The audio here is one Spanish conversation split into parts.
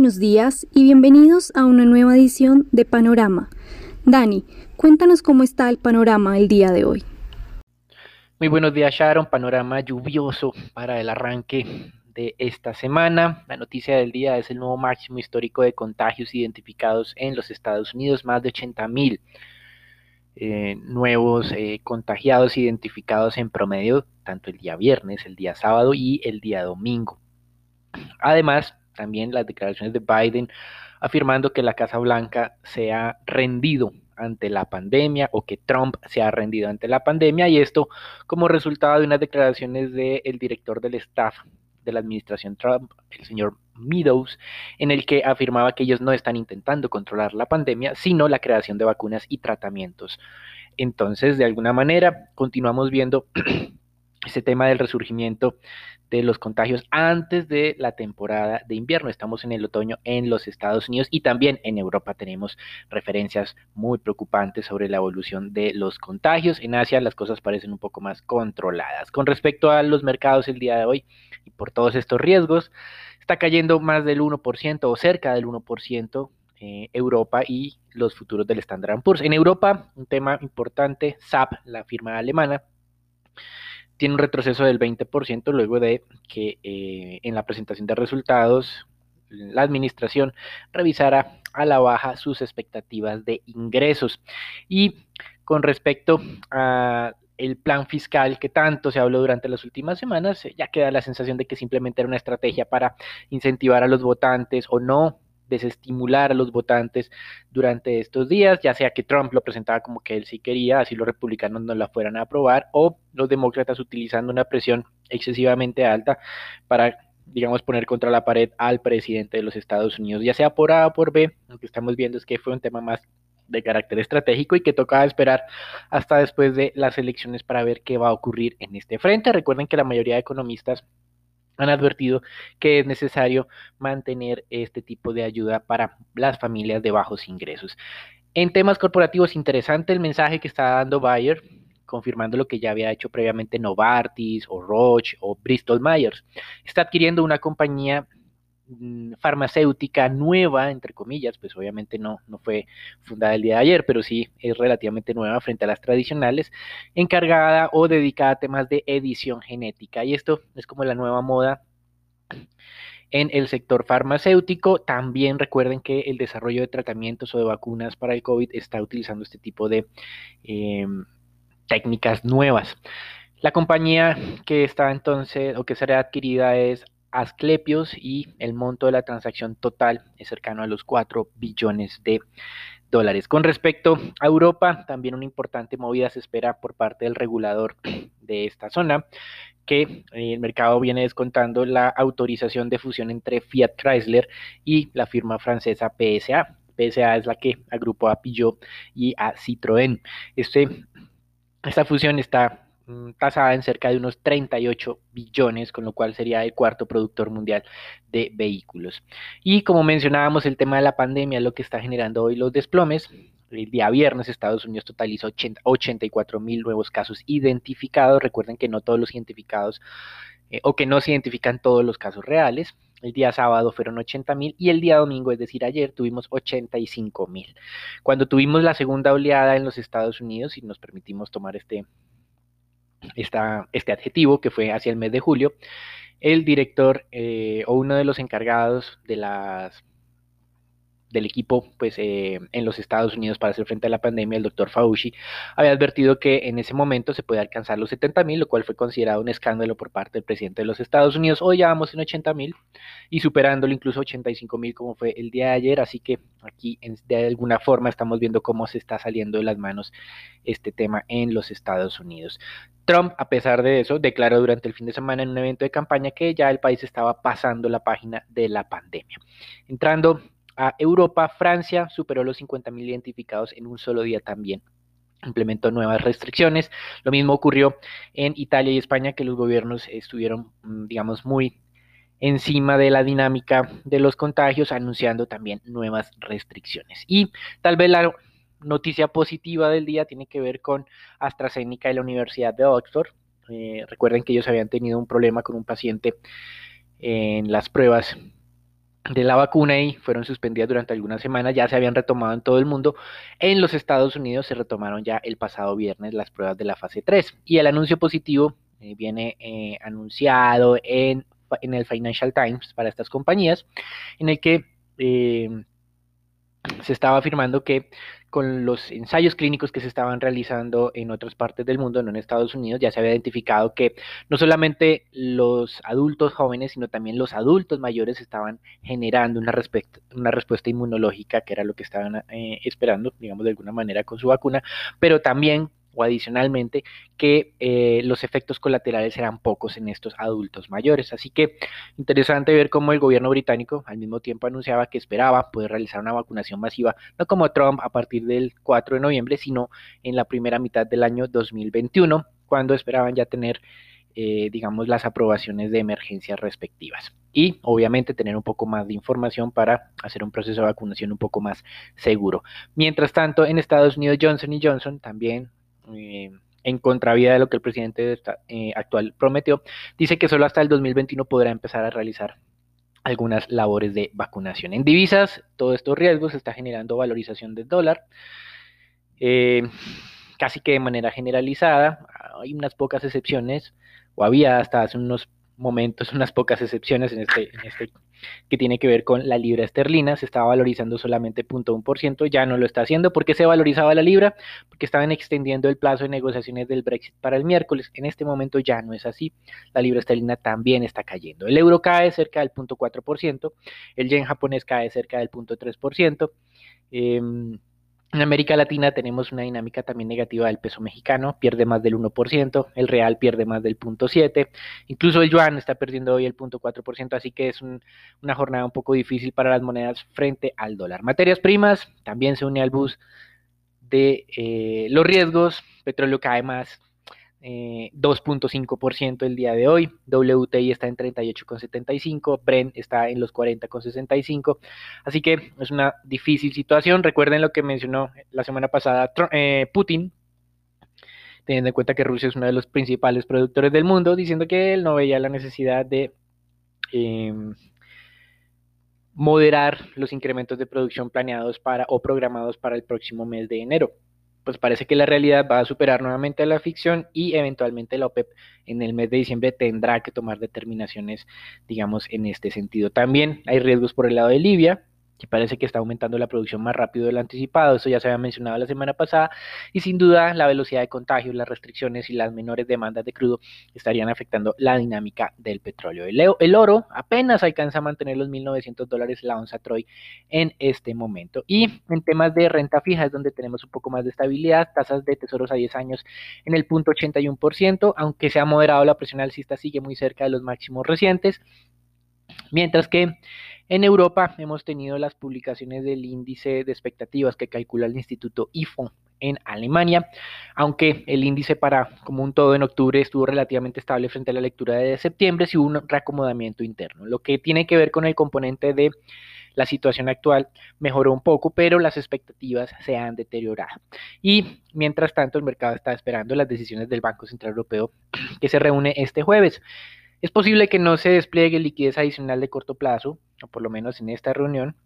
buenos días y bienvenidos a una nueva edición de Panorama. Dani, cuéntanos cómo está el panorama el día de hoy. Muy buenos días Sharon, panorama lluvioso para el arranque de esta semana. La noticia del día es el nuevo máximo histórico de contagios identificados en los Estados Unidos, más de 80 mil eh, nuevos eh, contagiados identificados en promedio, tanto el día viernes, el día sábado y el día domingo. Además, también las declaraciones de Biden afirmando que la Casa Blanca se ha rendido ante la pandemia o que Trump se ha rendido ante la pandemia y esto como resultado de unas declaraciones del director del staff de la administración Trump, el señor Meadows, en el que afirmaba que ellos no están intentando controlar la pandemia, sino la creación de vacunas y tratamientos. Entonces, de alguna manera, continuamos viendo ese tema del resurgimiento de los contagios antes de la temporada de invierno. Estamos en el otoño en los Estados Unidos y también en Europa tenemos referencias muy preocupantes sobre la evolución de los contagios. En Asia las cosas parecen un poco más controladas. Con respecto a los mercados el día de hoy y por todos estos riesgos, está cayendo más del 1% o cerca del 1% eh, Europa y los futuros del Standard Poor's. En Europa, un tema importante, SAP, la firma alemana, tiene un retroceso del 20% luego de que eh, en la presentación de resultados la administración revisara a la baja sus expectativas de ingresos. Y con respecto a el plan fiscal que tanto se habló durante las últimas semanas, ya queda la sensación de que simplemente era una estrategia para incentivar a los votantes o no desestimular a los votantes durante estos días, ya sea que Trump lo presentaba como que él sí quería, así los republicanos no la fueran a aprobar, o los demócratas utilizando una presión excesivamente alta para digamos, poner contra la pared al presidente de los Estados Unidos, ya sea por A o por B, lo que estamos viendo es que fue un tema más de carácter estratégico y que tocaba esperar hasta después de las elecciones para ver qué va a ocurrir en este frente. Recuerden que la mayoría de economistas han advertido que es necesario mantener este tipo de ayuda para las familias de bajos ingresos. En temas corporativos, interesante el mensaje que está dando Bayer, confirmando lo que ya había hecho previamente Novartis o Roche o Bristol Myers. Está adquiriendo una compañía Mm, farmacéutica nueva, entre comillas, pues obviamente no, no fue fundada el día de ayer, pero sí es relativamente nueva frente a las tradicionales, encargada o dedicada a temas de edición genética. Y esto es como la nueva moda en el sector farmacéutico. También recuerden que el desarrollo de tratamientos o de vacunas para el COVID está utilizando este tipo de em, técnicas nuevas. La compañía que está entonces o que será adquirida es Asclepios y el monto de la transacción total es cercano a los 4 billones de dólares. Con respecto a Europa, también una importante movida se espera por parte del regulador de esta zona, que el mercado viene descontando la autorización de fusión entre Fiat Chrysler y la firma francesa PSA. PSA es la que agrupó a Peugeot y a Citroën. Este, esta fusión está tasada en cerca de unos 38 billones, con lo cual sería el cuarto productor mundial de vehículos. Y como mencionábamos, el tema de la pandemia es lo que está generando hoy los desplomes. El día viernes Estados Unidos totalizó 84 mil nuevos casos identificados. Recuerden que no todos los identificados eh, o que no se identifican todos los casos reales. El día sábado fueron 80 mil y el día domingo, es decir, ayer, tuvimos 85 mil. Cuando tuvimos la segunda oleada en los Estados Unidos, y nos permitimos tomar este, este adjetivo que fue hacia el mes de julio, el director eh, o uno de los encargados de las del equipo pues, eh, en los Estados Unidos para hacer frente a la pandemia, el doctor Fauci, había advertido que en ese momento se puede alcanzar los 70 mil, lo cual fue considerado un escándalo por parte del presidente de los Estados Unidos. Hoy ya vamos en 80 mil y superándolo incluso 85 mil como fue el día de ayer, así que aquí de alguna forma estamos viendo cómo se está saliendo de las manos este tema en los Estados Unidos. Trump, a pesar de eso, declaró durante el fin de semana en un evento de campaña que ya el país estaba pasando la página de la pandemia. Entrando a Europa, Francia superó los 50.000 identificados en un solo día también implementó nuevas restricciones. Lo mismo ocurrió en Italia y España, que los gobiernos estuvieron, mm, digamos, muy encima de la dinámica de los contagios, anunciando también nuevas restricciones. Y tal vez la noticia positiva del día tiene que ver con AstraZeneca y la Universidad de Oxford. Eh, recuerden que ellos habían tenido un problema con un paciente en las pruebas de la vacuna y fueron suspendidas durante algunas semanas, ya se habían retomado en todo el mundo. En los Estados Unidos se retomaron ya el pasado viernes las pruebas de la fase 3 y el anuncio positivo eh, viene eh, anunciado en, en, el Financial Times para estas compañías, en el que eh, se estaba afirmando que con los ensayos clínicos que se estaban realizando en otras partes del mundo, no en Estados Unidos, ya se había identificado que no solamente los adultos jóvenes, sino también los adultos mayores estaban generando una, una respuesta inmunológica, que era lo que estaban eh, esperando, digamos, de alguna manera con su vacuna, pero también o adicionalmente que eh, los efectos colaterales eran pocos en estos adultos mayores. Así que interesante ver cómo el gobierno británico al mismo tiempo anunciaba que esperaba poder realizar una vacunación masiva, no como Trump a partir del 4 de noviembre, sino en la primera mitad del año 2021, cuando esperaban ya tener, eh, digamos, las aprobaciones de emergencia respectivas. Y obviamente tener un poco más de información para hacer un proceso de vacunación un poco más seguro. Mientras tanto, en Estados Unidos, Johnson Johnson también eh, en contravía de lo que el presidente eh, actual prometió, dice que solo hasta el 2021 podrá empezar a realizar algunas labores de vacunación. En divisas, todos estos riesgos está generando valorización del dólar, eh, casi que de manera generalizada. Hay unas pocas excepciones, o había hasta hace unos momentos, unas pocas excepciones en este, en este que tiene que ver con la libra esterlina, se estaba valorizando solamente 0.1%, ya no lo está haciendo. ¿Por qué se valorizaba la libra? Porque estaban extendiendo el plazo de negociaciones del Brexit para el miércoles. En este momento ya no es así. La libra esterlina también está cayendo. El euro cae cerca del 0.4%, el yen japonés cae cerca del 0.3%. Eh, en América Latina tenemos una dinámica también negativa del peso mexicano, pierde más del 1%, el real pierde más del 0.7%, incluso el yuan está perdiendo hoy el 0.4%, así que es una jornada un poco difícil para las monedas frente al dólar. Materias primas también se une al bus de eh, los riesgos, petróleo cae más, 2.5% eh, el día de hoy, WTI está en 38,75, Brent está en los 40,65, así que es una difícil situación. Recuerden lo que mencionó la semana pasada eh, Putin, teniendo en cuenta que Rusia es uno de los principales productores del mundo, diciendo que él no veía la necesidad de em, moderar los incrementos de producción planeados para o programados para el próximo mes de enero pues parece que la realidad va a superar nuevamente a la ficción y eventualmente la OPEP en el mes de diciembre tendrá que tomar determinaciones, digamos, en este sentido. También hay riesgos por el lado de Libia, que parece que está aumentando la producción más rápido de lo anticipado, eso ya se había mencionado la semana pasada, y sin duda la velocidad de contagio, las restricciones y las menores demandas de crudo estarían afectando la dinámica del petróleo. El, oro apenas alcanza a mantener los 1.900 dólares la onza Troy en este momento. Y en temas de renta fija es donde tenemos un poco más de estabilidad, tasas de tesoros a 10 años en el punto 81%, aunque se ha moderado la presión alcista, sigue muy cerca de los máximos recientes, mientras que en Europa hemos tenido las publicaciones del índice de expectativas que calcula el Instituto IFO en Alemania, aunque el índice para como un todo en octubre estuvo relativamente estable frente a la lectura de septiembre, sí hubo un reacomodamiento interno. Lo que tiene que ver con el componente de la situación actual mejoró un poco, pero las expectativas se han deteriorado. Y mientras tanto, el mercado está esperando las decisiones del Banco Central Europeo que se reúne este jueves. Es posible que no se despliegue liquidez adicional de corto plazo, o por lo menos en esta reunión,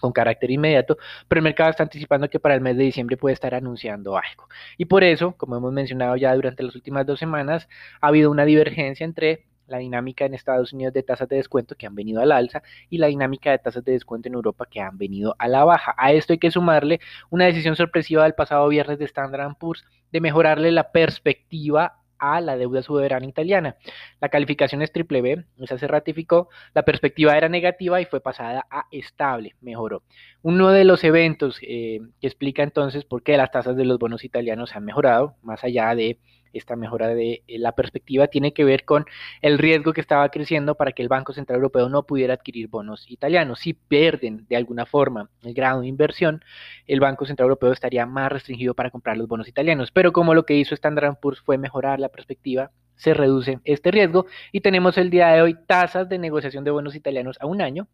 con carácter inmediato, pero el mercado está anticipando que para el mes de diciembre puede estar anunciando algo. Y por eso, como hemos mencionado ya durante las últimas dos semanas, ha habido una divergencia entre la dinámica en Estados Unidos de tasas de descuento que han venido al alza y la dinámica de tasas de descuento en Europa que han venido a la baja. A esto hay que sumarle una decisión sorpresiva del pasado viernes de Standard Poor's de mejorarle la perspectiva a la deuda soberana italiana. La calificación es triple B, esa se ratificó, la perspectiva era negativa y fue pasada a estable, mejoró. Uno de los eventos eh, que explica entonces por qué las tasas de los bonos italianos han mejorado, más allá de esta mejora de eh, la perspectiva tiene que ver con el riesgo que estaba creciendo para que el Banco Central Europeo no pudiera adquirir bonos italianos. Si pierden de alguna forma el grado de inversión, el Banco Central Europeo estaría más restringido para comprar los bonos italianos. Pero como lo que hizo Standard Poor's fue mejorar la perspectiva, se reduce este riesgo y tenemos el día de hoy tasas de negociación de bonos italianos a un año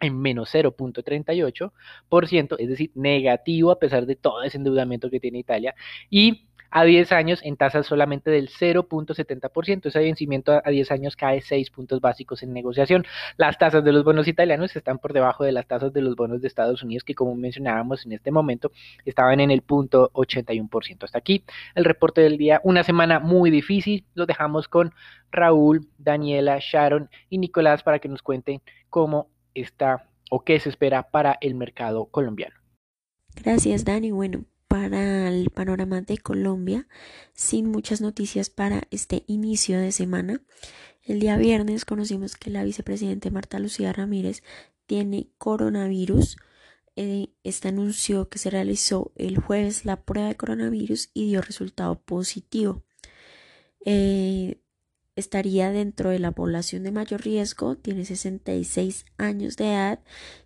en menos 0.38%, es decir, negativo a pesar de todo ese endeudamiento que tiene Italia, y a 10 años en tasas solamente del 0.70%. Ese vencimiento a 10 años cae 6 puntos básicos en negociación. Las tasas de los bonos italianos están por debajo de las tasas de los bonos de Estados Unidos, que como mencionábamos en este momento, estaban en el punto 81%. Hasta aquí el reporte del día. Una semana muy difícil. Lo dejamos con Raúl, Daniela, Sharon y Nicolás para que nos cuenten cómo está o qué se espera para el mercado colombiano. Gracias, Dani. Bueno, para el panorama de Colombia, sin muchas noticias para este inicio de semana. El día viernes conocimos que la vicepresidenta Marta Lucía Ramírez tiene coronavirus. Eh, este anunció que se realizó el jueves la prueba de coronavirus y dio resultado positivo. Eh, estaría dentro de la población de mayor riesgo, tiene 66 años de edad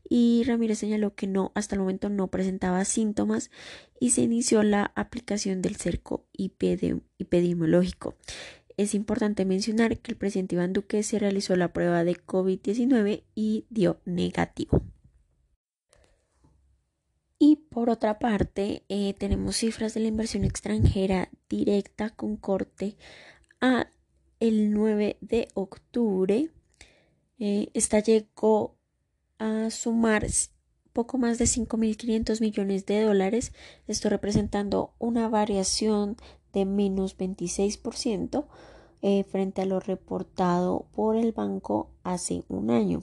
y Ramírez señaló que no, hasta el momento no presentaba síntomas y se inició la aplicación del cerco epidemiológico. Es importante mencionar que el presidente Iván Duque se realizó la prueba de COVID-19 y dio negativo. Y por otra parte, eh, tenemos cifras de la inversión extranjera directa con corte a el 9 de octubre. Eh, esta llegó a sumar poco más de 5.500 millones de dólares, esto representando una variación de menos 26% eh, frente a lo reportado por el banco hace un año.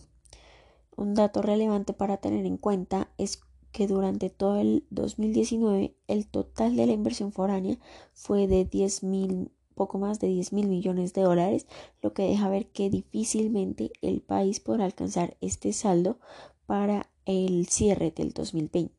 Un dato relevante para tener en cuenta es que durante todo el 2019 el total de la inversión foránea fue de 10 mil poco más de 10 mil millones de dólares, lo que deja ver que difícilmente el país podrá alcanzar este saldo para el cierre del 2020.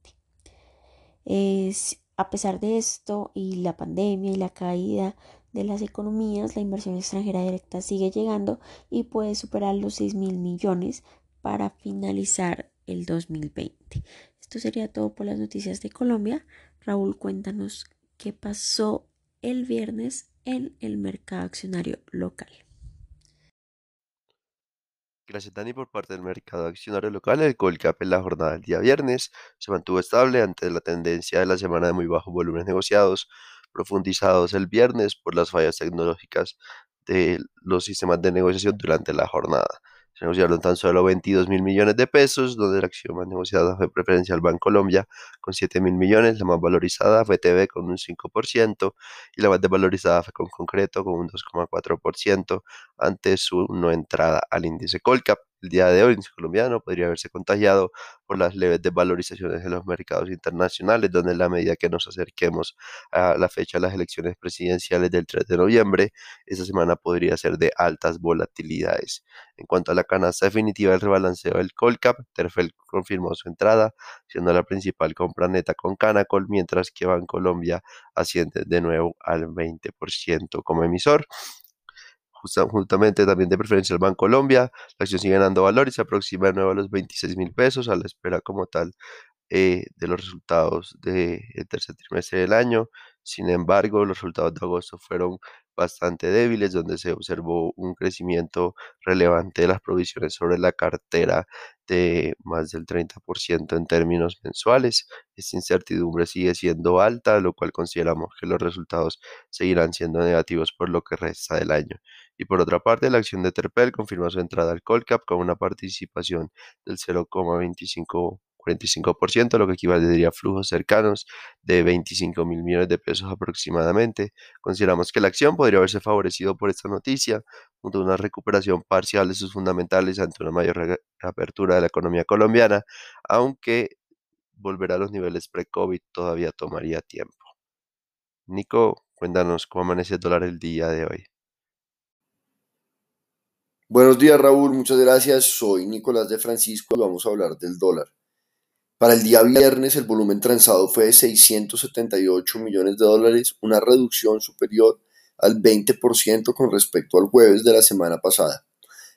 Es, a pesar de esto y la pandemia y la caída de las economías, la inversión extranjera directa sigue llegando y puede superar los 6 mil millones para finalizar el 2020. Esto sería todo por las noticias de Colombia. Raúl, cuéntanos qué pasó el viernes en el mercado accionario local. Gracias Dani por parte del mercado accionario local. El Colcap en la jornada del día viernes se mantuvo estable ante la tendencia de la semana de muy bajos volúmenes negociados, profundizados el viernes por las fallas tecnológicas de los sistemas de negociación durante la jornada. Se negociaron tan solo 22 mil millones de pesos, donde la acción más negociada fue Preferencial Colombia con 7 mil millones, la más valorizada fue TV con un 5% y la más desvalorizada fue con Concreto con un 2,4% ante su no entrada al índice Colcap el día de hoy, el colombiano podría haberse contagiado por las leves desvalorizaciones en los mercados internacionales, donde en la medida que nos acerquemos a la fecha de las elecciones presidenciales del 3 de noviembre, esa semana podría ser de altas volatilidades. En cuanto a la canasta definitiva del rebalanceo del Colcap, Terfel confirmó su entrada, siendo la principal compra neta con Canacol, mientras que Bancolombia asciende de nuevo al 20% como emisor justamente también de preferencia el Banco Colombia. La acción sigue ganando valor y se aproxima de nuevo a los 26 mil pesos a la espera como tal eh, de los resultados del tercer trimestre del año. Sin embargo, los resultados de agosto fueron bastante débiles, donde se observó un crecimiento relevante de las provisiones sobre la cartera de más del 30% en términos mensuales. Esta incertidumbre sigue siendo alta, lo cual consideramos que los resultados seguirán siendo negativos por lo que resta del año. Y por otra parte, la acción de Terpel confirmó su entrada al Colcap con una participación del 0,25 45%, lo que equivaldría a flujos cercanos de 25 mil millones de pesos aproximadamente. Consideramos que la acción podría haberse favorecido por esta noticia, junto a una recuperación parcial de sus fundamentales ante una mayor reapertura de la economía colombiana, aunque volver a los niveles pre-COVID todavía tomaría tiempo. Nico, cuéntanos cómo amanece el dólar el día de hoy. Buenos días Raúl, muchas gracias. Soy Nicolás de Francisco y vamos a hablar del dólar. Para el día viernes el volumen transado fue de 678 millones de dólares, una reducción superior al 20% con respecto al jueves de la semana pasada.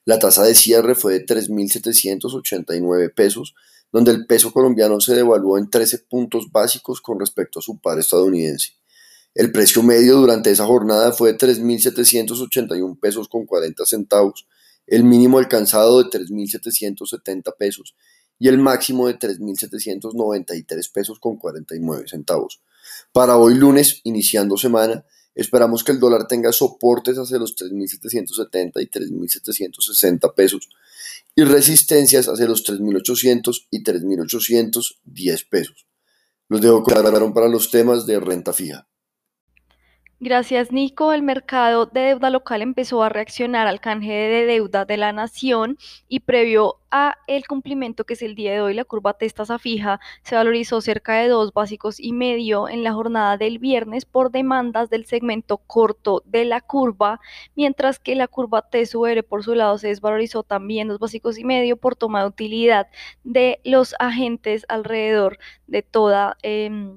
La tasa de cierre fue de 3.789 pesos, donde el peso colombiano se devaluó en 13 puntos básicos con respecto a su par estadounidense. El precio medio durante esa jornada fue de 3.781 pesos con 40 centavos, el mínimo alcanzado de 3.770 pesos y el máximo de 3.793 pesos con 49 centavos. Para hoy lunes, iniciando semana, esperamos que el dólar tenga soportes hacia los 3.770 y 3.760 pesos y resistencias hacia los 3.800 y 3.810 pesos. Los dejo para los temas de renta fija. Gracias, Nico. El mercado de deuda local empezó a reaccionar al canje de deuda de la nación y previo a el cumplimiento que es el día de hoy, la curva tasa fija se valorizó cerca de dos básicos y medio en la jornada del viernes por demandas del segmento corto de la curva, mientras que la curva TSUR por su lado se desvalorizó también dos básicos y medio por toma de utilidad de los agentes alrededor de toda... Eh,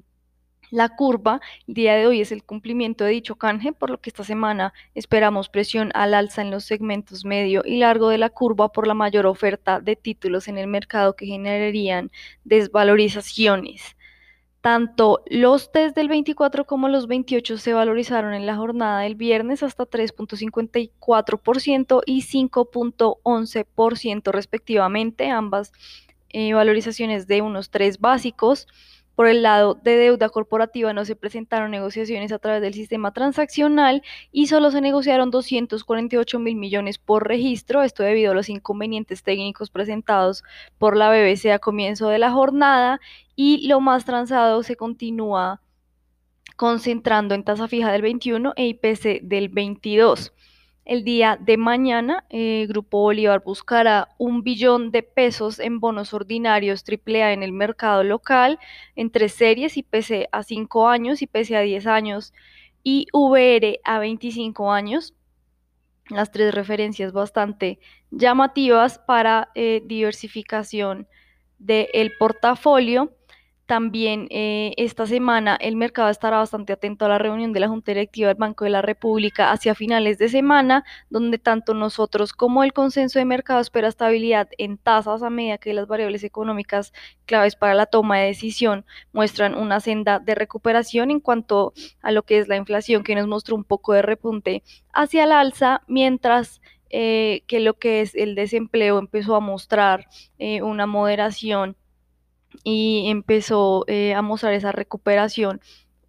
la curva, el día de hoy es el cumplimiento de dicho canje, por lo que esta semana esperamos presión al alza en los segmentos medio y largo de la curva por la mayor oferta de títulos en el mercado que generarían desvalorizaciones. Tanto los test del 24 como los 28 se valorizaron en la jornada del viernes hasta 3.54% y 5.11% respectivamente, ambas eh, valorizaciones de unos tres básicos. Por el lado de deuda corporativa no se presentaron negociaciones a través del sistema transaccional y solo se negociaron 248 mil millones por registro, esto debido a los inconvenientes técnicos presentados por la BBC a comienzo de la jornada y lo más transado se continúa concentrando en tasa fija del 21 e IPC del 22. El día de mañana, eh, Grupo Bolívar buscará un billón de pesos en bonos ordinarios AAA en el mercado local, entre series IPC a 5 años, IPC a 10 años y VR a 25 años. Las tres referencias bastante llamativas para eh, diversificación del portafolio. También eh, esta semana el mercado estará bastante atento a la reunión de la Junta Directiva del Banco de la República hacia finales de semana, donde tanto nosotros como el consenso de mercado espera estabilidad en tasas a medida que las variables económicas claves para la toma de decisión muestran una senda de recuperación en cuanto a lo que es la inflación, que nos mostró un poco de repunte hacia el alza, mientras eh, que lo que es el desempleo empezó a mostrar eh, una moderación y empezó eh, a mostrar esa recuperación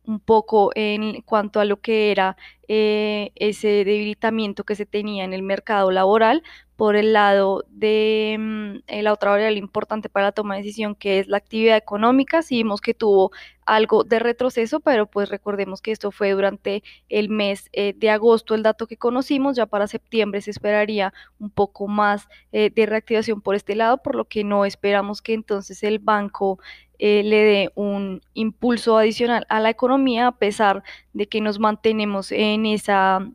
un poco en cuanto a lo que era eh, ese debilitamiento que se tenía en el mercado laboral por el lado de mm, eh, la otra variable importante para la toma de decisión que es la actividad económica. Sí vimos que tuvo algo de retroceso, pero pues recordemos que esto fue durante el mes eh, de agosto el dato que conocimos, ya para septiembre se esperaría un poco más de reactivación por este lado, por lo que no esperamos que entonces el banco le dé un impulso adicional a la economía a pesar de que nos mantenemos en esa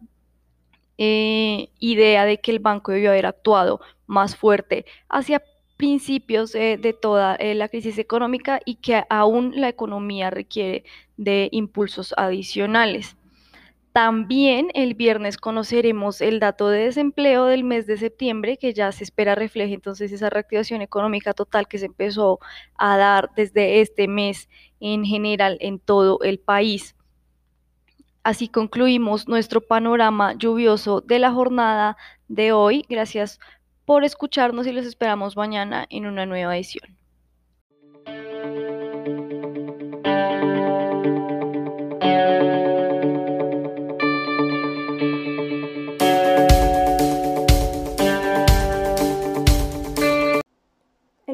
eh, idea de que el banco debió haber actuado más fuerte hacia principios de toda eh, la crisis económica y que aún la economía requiere de impulsos adicionales. También el viernes conoceremos el dato de desempleo del mes de septiembre, que ya se espera refleje entonces esa reactivación económica total que se empezó a dar desde este mes en general en todo el país. Así concluimos nuestro panorama lluvioso de la jornada de hoy. Gracias por escucharnos y los esperamos mañana en una nueva edición.